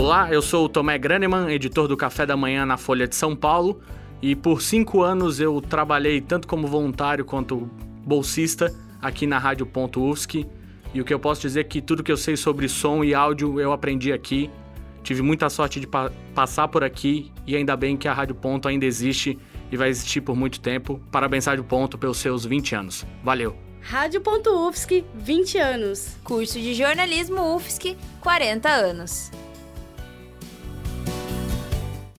Olá, eu sou o Tomé Graneman, editor do Café da Manhã na Folha de São Paulo, e por cinco anos eu trabalhei tanto como voluntário quanto bolsista aqui na Rádio Ponto UFSC. E o que eu posso dizer é que tudo que eu sei sobre som e áudio eu aprendi aqui. Tive muita sorte de pa passar por aqui e ainda bem que a Rádio Ponto ainda existe e vai existir por muito tempo. Parabéns, Rádio Ponto, pelos seus 20 anos. Valeu! Rádio Rádio.UFSC, 20 anos. Curso de jornalismo UFSC, 40 anos.